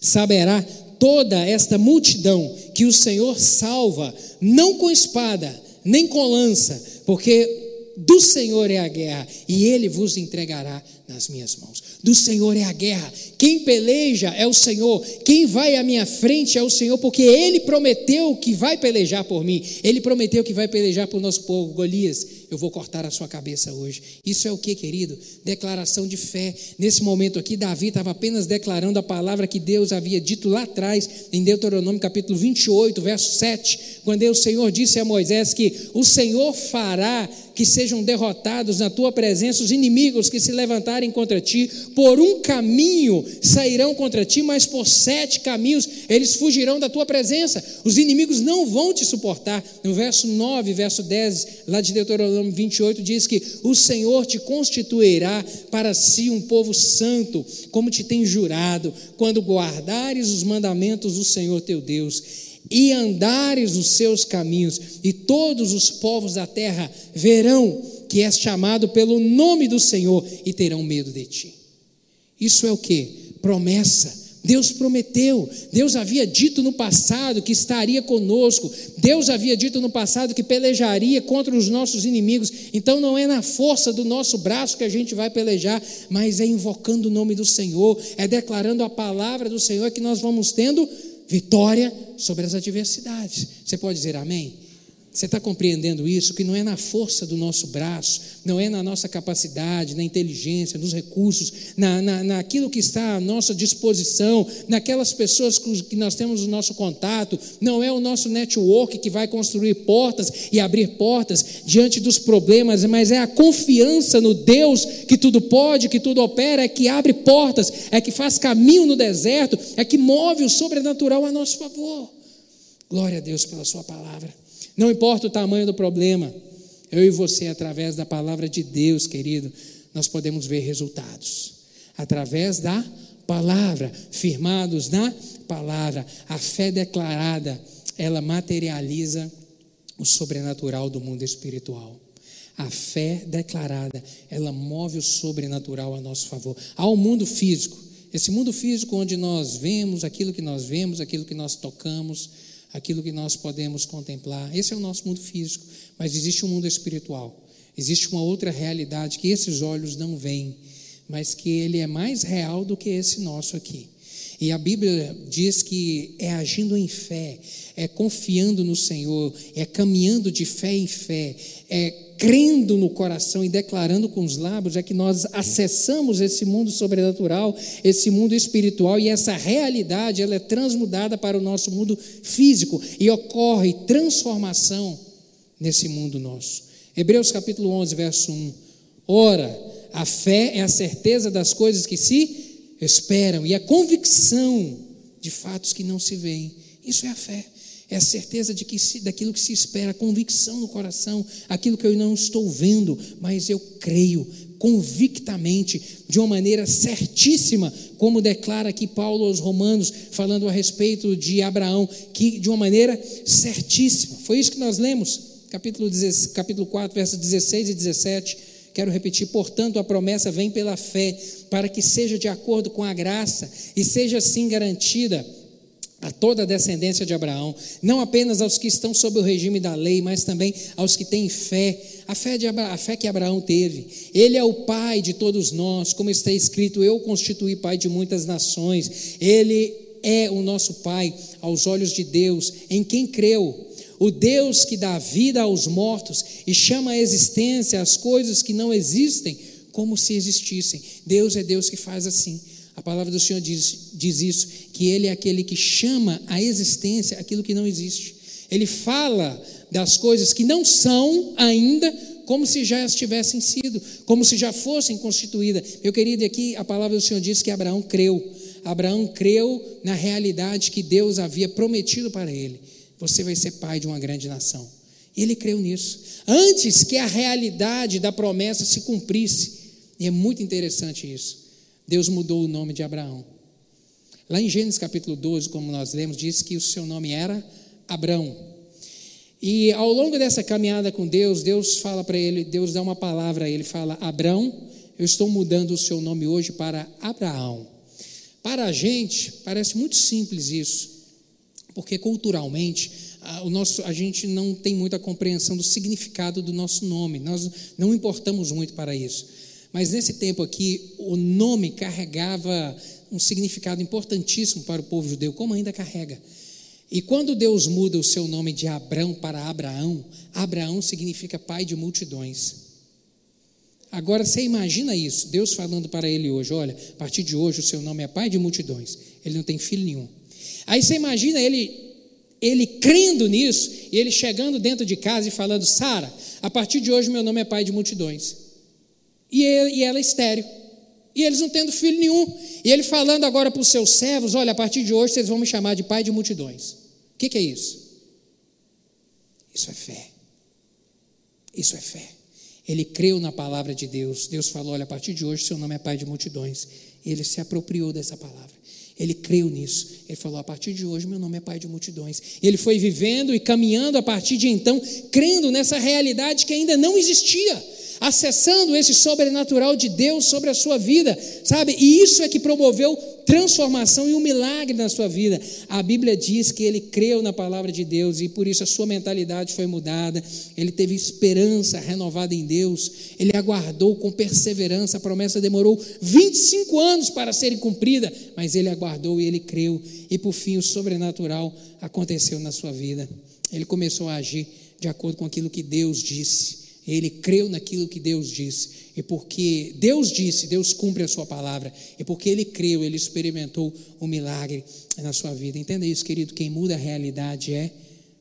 Saberá toda esta multidão que o Senhor salva, não com espada, nem com lança, porque do Senhor é a guerra, e ele vos entregará nas minhas mãos. Do Senhor é a guerra. Quem peleja é o Senhor. Quem vai à minha frente é o Senhor, porque Ele prometeu que vai pelejar por mim. Ele prometeu que vai pelejar por nosso povo. Golias, eu vou cortar a sua cabeça hoje. Isso é o que, querido? Declaração de fé. Nesse momento aqui, Davi estava apenas declarando a palavra que Deus havia dito lá atrás, em Deuteronômio capítulo 28, verso 7, quando o Senhor disse a Moisés que o Senhor fará que sejam derrotados na tua presença os inimigos que se levantarem contra ti. Por um caminho sairão contra ti, mas por sete caminhos eles fugirão da tua presença. Os inimigos não vão te suportar. No verso 9, verso 10, lá de Deuteronômio 28, diz que o Senhor te constituirá para si um povo santo, como te tem jurado, quando guardares os mandamentos do Senhor teu Deus e andares os seus caminhos, e todos os povos da terra verão que és chamado pelo nome do Senhor e terão medo de ti. Isso é o que? Promessa. Deus prometeu, Deus havia dito no passado que estaria conosco, Deus havia dito no passado que pelejaria contra os nossos inimigos. Então não é na força do nosso braço que a gente vai pelejar, mas é invocando o nome do Senhor, é declarando a palavra do Senhor que nós vamos tendo vitória sobre as adversidades. Você pode dizer amém? Você está compreendendo isso? Que não é na força do nosso braço, não é na nossa capacidade, na inteligência, nos recursos, na, na, naquilo que está à nossa disposição, naquelas pessoas que nós temos o nosso contato, não é o nosso network que vai construir portas e abrir portas diante dos problemas, mas é a confiança no Deus que tudo pode, que tudo opera, é que abre portas, é que faz caminho no deserto, é que move o sobrenatural a nosso favor. Glória a Deus pela Sua palavra. Não importa o tamanho do problema, eu e você, através da palavra de Deus, querido, nós podemos ver resultados. Através da palavra, firmados na palavra, a fé declarada, ela materializa o sobrenatural do mundo espiritual. A fé declarada, ela move o sobrenatural a nosso favor. Um mundo físico, esse mundo físico onde nós vemos aquilo que nós vemos, aquilo que nós tocamos, aquilo que nós podemos contemplar. Esse é o nosso mundo físico, mas existe um mundo espiritual. Existe uma outra realidade que esses olhos não veem, mas que ele é mais real do que esse nosso aqui. E a Bíblia diz que é agindo em fé, é confiando no Senhor, é caminhando de fé em fé, é crendo no coração e declarando com os lábios, é que nós acessamos esse mundo sobrenatural, esse mundo espiritual e essa realidade ela é transmudada para o nosso mundo físico e ocorre transformação nesse mundo nosso. Hebreus capítulo 11, verso 1. Ora, a fé é a certeza das coisas que se esperam e a convicção de fatos que não se veem. Isso é a fé é a certeza de que se, daquilo que se espera, a convicção no coração, aquilo que eu não estou vendo, mas eu creio convictamente, de uma maneira certíssima, como declara aqui Paulo aos Romanos, falando a respeito de Abraão, que de uma maneira certíssima. Foi isso que nós lemos, capítulo, 16, capítulo 4, versos 16 e 17. Quero repetir, portanto, a promessa vem pela fé, para que seja de acordo com a graça e seja assim garantida a toda a descendência de Abraão, não apenas aos que estão sob o regime da lei, mas também aos que têm fé, a fé, de Abra... a fé que Abraão teve. Ele é o pai de todos nós, como está escrito: Eu constituí pai de muitas nações. Ele é o nosso pai aos olhos de Deus, em quem creu. O Deus que dá vida aos mortos e chama à existência as coisas que não existem como se existissem. Deus é Deus que faz assim. A palavra do Senhor diz, diz isso, que Ele é aquele que chama à existência aquilo que não existe. Ele fala das coisas que não são ainda, como se já tivessem sido, como se já fossem constituídas. Meu querido, aqui a palavra do Senhor diz que Abraão creu. Abraão creu na realidade que Deus havia prometido para ele. Você vai ser pai de uma grande nação. E ele creu nisso. Antes que a realidade da promessa se cumprisse. E é muito interessante isso. Deus mudou o nome de Abraão. Lá em Gênesis capítulo 12, como nós lemos, diz que o seu nome era Abrão. E ao longo dessa caminhada com Deus, Deus fala para ele, Deus dá uma palavra a ele, fala: Abrão, eu estou mudando o seu nome hoje para Abraão. Para a gente, parece muito simples isso, porque culturalmente a, o nosso, a gente não tem muita compreensão do significado do nosso nome, nós não importamos muito para isso. Mas nesse tempo aqui, o nome carregava um significado importantíssimo para o povo judeu, como ainda carrega. E quando Deus muda o seu nome de Abrão para Abraão, Abraão significa pai de multidões. Agora você imagina isso, Deus falando para ele hoje: olha, a partir de hoje o seu nome é pai de multidões, ele não tem filho nenhum. Aí você imagina ele ele crendo nisso, e ele chegando dentro de casa e falando: Sara, a partir de hoje meu nome é pai de multidões. E, e ela é estéreo. E eles não tendo filho nenhum. E ele falando agora para os seus servos: Olha, a partir de hoje vocês vão me chamar de pai de multidões. O que, que é isso? Isso é fé. Isso é fé. Ele creu na palavra de Deus. Deus falou: Olha, a partir de hoje seu nome é pai de multidões. E ele se apropriou dessa palavra. Ele creu nisso. Ele falou: a partir de hoje, meu nome é Pai de Multidões. Ele foi vivendo e caminhando a partir de então, crendo nessa realidade que ainda não existia acessando esse sobrenatural de Deus sobre a sua vida, sabe? E isso é que promoveu transformação e um milagre na sua vida. A Bíblia diz que ele creu na palavra de Deus e por isso a sua mentalidade foi mudada. Ele teve esperança renovada em Deus. Ele aguardou com perseverança. A promessa demorou 25 anos para ser cumprida, mas ele aguardou e ele creu. E por fim, o sobrenatural aconteceu na sua vida. Ele começou a agir de acordo com aquilo que Deus disse. Ele creu naquilo que Deus disse. E porque Deus disse, Deus cumpre a sua palavra. E porque ele creu, ele experimentou um milagre na sua vida. Entenda isso, querido. Quem muda a realidade é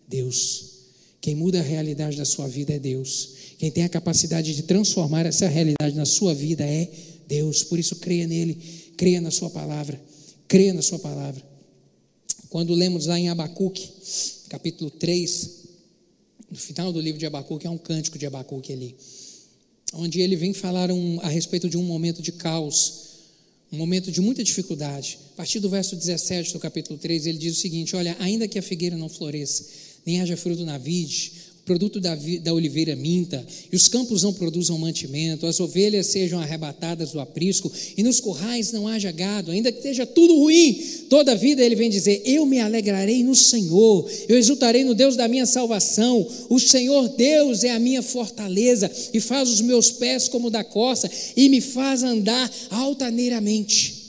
Deus. Quem muda a realidade da sua vida é Deus. Quem tem a capacidade de transformar essa realidade na sua vida é Deus. Por isso, creia nele, creia na sua palavra. Creia na sua palavra. Quando lemos lá em Abacuque, capítulo 3, no final do livro de Abacuque, é um cântico de Abacuque ali, onde ele vem falar um, a respeito de um momento de caos, um momento de muita dificuldade. A partir do verso 17 do capítulo 3, ele diz o seguinte: Olha, ainda que a figueira não floresça, nem haja fruto na vide, produto da, da oliveira minta, e os campos não produzam mantimento, as ovelhas sejam arrebatadas do aprisco, e nos currais não haja gado, ainda que esteja tudo ruim, toda a vida ele vem dizer: Eu me alegrarei no Senhor, eu exultarei no Deus da minha salvação, o Senhor Deus é a minha fortaleza, e faz os meus pés como da coça, e me faz andar altaneiramente.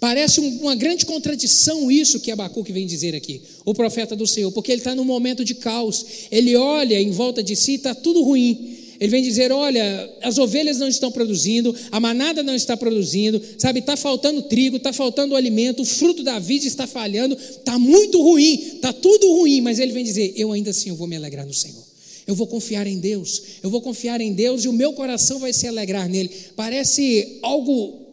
Parece uma grande contradição isso que Abacuque vem dizer aqui, o profeta do Senhor, porque ele está num momento de caos, ele olha em volta de si, está tudo ruim. Ele vem dizer: olha, as ovelhas não estão produzindo, a manada não está produzindo, sabe, está faltando trigo, está faltando alimento, o fruto da vida está falhando, está muito ruim, está tudo ruim, mas ele vem dizer: eu ainda assim eu vou me alegrar no Senhor. Eu vou confiar em Deus, eu vou confiar em Deus e o meu coração vai se alegrar nele. Parece algo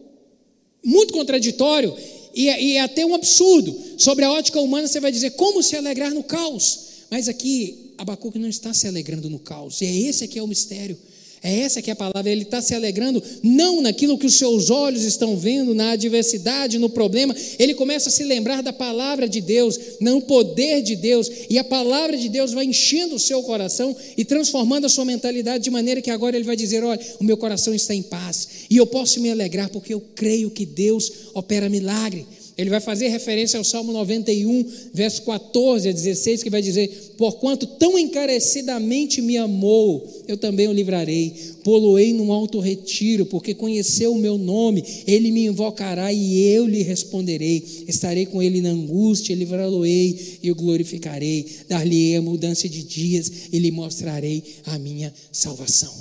muito contraditório e, é, e é até um absurdo. Sobre a ótica humana, você vai dizer como se alegrar no caos. Mas aqui, Abacuque não está se alegrando no caos. E é esse que é o mistério. É essa que é a palavra. Ele está se alegrando não naquilo que os seus olhos estão vendo, na adversidade, no problema. Ele começa a se lembrar da palavra de Deus, no poder de Deus. E a palavra de Deus vai enchendo o seu coração e transformando a sua mentalidade de maneira que agora ele vai dizer: Olha, o meu coração está em paz e eu posso me alegrar porque eu creio que Deus opera milagre. Ele vai fazer referência ao Salmo 91, verso 14 a 16, que vai dizer: Porquanto tão encarecidamente me amou, eu também o livrarei. Poloei num alto retiro, porque conheceu o meu nome, ele me invocará e eu lhe responderei. Estarei com ele na angústia, livrá-lo-ei e o glorificarei. Dar-lhe-ei a mudança de dias e lhe mostrarei a minha salvação.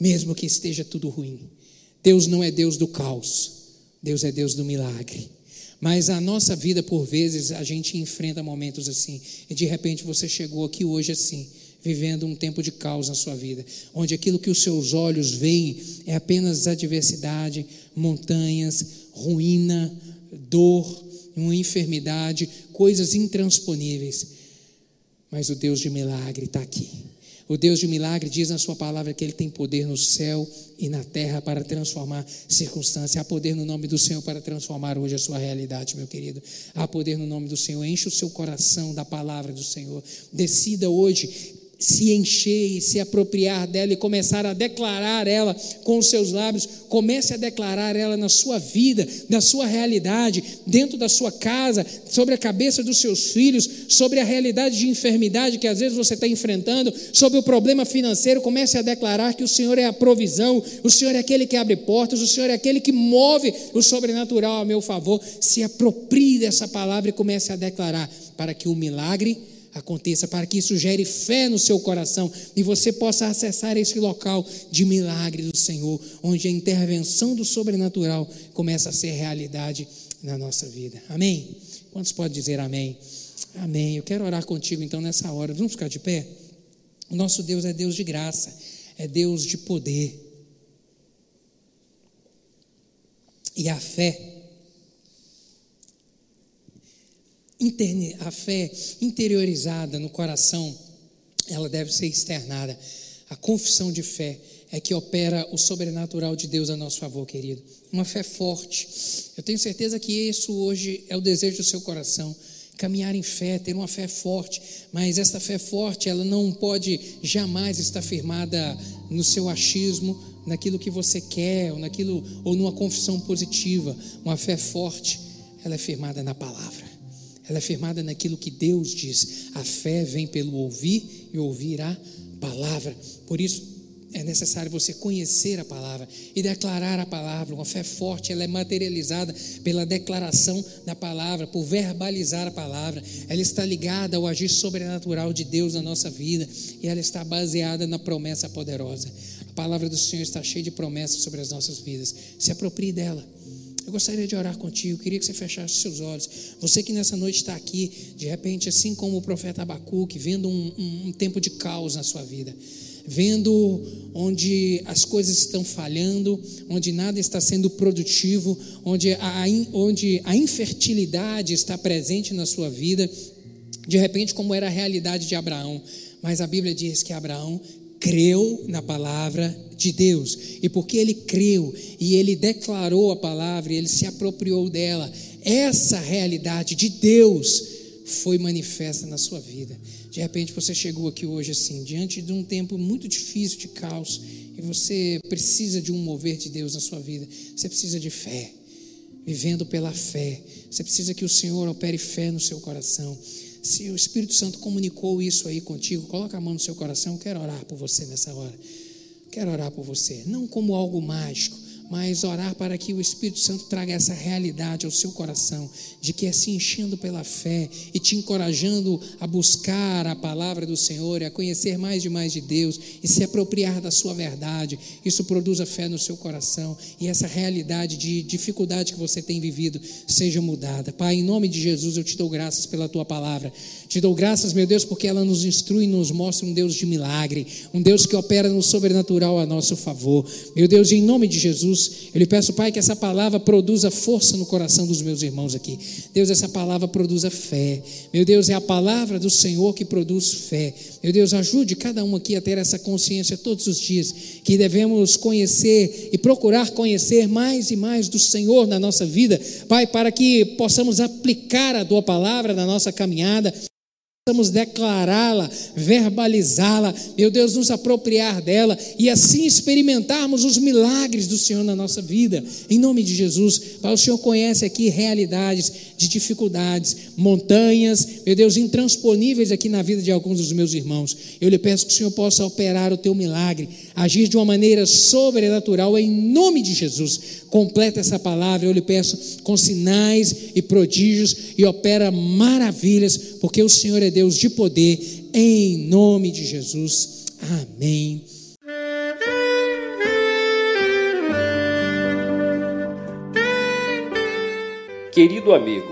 Mesmo que esteja tudo ruim, Deus não é Deus do caos, Deus é Deus do milagre. Mas a nossa vida, por vezes, a gente enfrenta momentos assim. E de repente você chegou aqui hoje assim, vivendo um tempo de caos na sua vida, onde aquilo que os seus olhos veem é apenas adversidade, montanhas, ruína, dor, uma enfermidade, coisas intransponíveis. Mas o Deus de milagre está aqui. O Deus de milagre diz na sua palavra que ele tem poder no céu e na terra para transformar circunstâncias. Há poder no nome do Senhor para transformar hoje a sua realidade, meu querido. Há poder no nome do Senhor. Enche o seu coração da palavra do Senhor. Decida hoje se encher e se apropriar dela e começar a declarar ela com os seus lábios, comece a declarar ela na sua vida, na sua realidade, dentro da sua casa, sobre a cabeça dos seus filhos, sobre a realidade de enfermidade que às vezes você está enfrentando, sobre o problema financeiro, comece a declarar que o Senhor é a provisão, o Senhor é aquele que abre portas, o Senhor é aquele que move o sobrenatural a meu favor. Se aproprie dessa palavra e comece a declarar para que o milagre aconteça, para que isso gere fé no seu coração e você possa acessar esse local de milagre do Senhor, onde a intervenção do sobrenatural começa a ser realidade na nossa vida. Amém? Quantos podem dizer amém? Amém. Eu quero orar contigo então nessa hora. Vamos ficar de pé? O nosso Deus é Deus de graça, é Deus de poder. E a fé interne, a fé interiorizada no coração, ela deve ser externada. A confissão de fé é que opera o sobrenatural de Deus a nosso favor, querido. Uma fé forte. Eu tenho certeza que isso hoje é o desejo do seu coração. Caminhar em fé, ter uma fé forte, mas esta fé forte, ela não pode jamais estar firmada no seu achismo, naquilo que você quer, ou naquilo ou numa confissão positiva. Uma fé forte, ela é firmada na palavra. Ela é firmada naquilo que Deus diz. A fé vem pelo ouvir e ouvir a palavra. Por isso, é necessário você conhecer a palavra e declarar a palavra. Uma fé forte, ela é materializada pela declaração da palavra, por verbalizar a palavra. Ela está ligada ao agir sobrenatural de Deus na nossa vida e ela está baseada na promessa poderosa. A palavra do Senhor está cheia de promessas sobre as nossas vidas. Se aproprie dela. Eu gostaria de orar contigo, queria que você fechasse seus olhos. Você que nessa noite está aqui, de repente, assim como o profeta Abacuque, vendo um, um, um tempo de caos na sua vida, vendo onde as coisas estão falhando, onde nada está sendo produtivo, onde a, onde a infertilidade está presente na sua vida, de repente, como era a realidade de Abraão. Mas a Bíblia diz que Abraão creu na palavra de Deus. E porque ele creu e ele declarou a palavra e ele se apropriou dela, essa realidade de Deus foi manifesta na sua vida. De repente você chegou aqui hoje assim, diante de um tempo muito difícil de caos, e você precisa de um mover de Deus na sua vida. Você precisa de fé, vivendo pela fé. Você precisa que o Senhor opere fé no seu coração. Se o Espírito Santo comunicou isso aí contigo, coloca a mão no seu coração. Quero orar por você nessa hora. Quero orar por você, não como algo mágico, mas orar para que o Espírito Santo traga essa realidade ao seu coração, de que é se enchendo pela fé e te encorajando a buscar a palavra do Senhor, e a conhecer mais e mais de Deus e se apropriar da sua verdade. Isso produza fé no seu coração e essa realidade de dificuldade que você tem vivido seja mudada. Pai, em nome de Jesus, eu te dou graças pela tua palavra. Te dou graças, meu Deus, porque ela nos instrui nos mostra um Deus de milagre, um Deus que opera no sobrenatural a nosso favor. Meu Deus, em nome de Jesus, eu lhe peço, Pai, que essa palavra produza força no coração dos meus irmãos aqui. Deus, essa palavra produza fé. Meu Deus, é a palavra do Senhor que produz fé. Meu Deus, ajude cada um aqui a ter essa consciência todos os dias, que devemos conhecer e procurar conhecer mais e mais do Senhor na nossa vida, Pai, para que possamos aplicar a tua palavra na nossa caminhada Precisamos declará-la, verbalizá-la, meu Deus, nos apropriar dela e assim experimentarmos os milagres do Senhor na nossa vida. Em nome de Jesus, Pai, o Senhor conhece aqui realidades de dificuldades, montanhas, meu Deus, intransponíveis aqui na vida de alguns dos meus irmãos. Eu lhe peço que o Senhor possa operar o teu milagre, agir de uma maneira sobrenatural em nome de Jesus. Completa essa palavra, eu lhe peço, com sinais e prodígios e opera maravilhas, porque o Senhor é Deus de poder, em nome de Jesus. Amém. Querido amigo,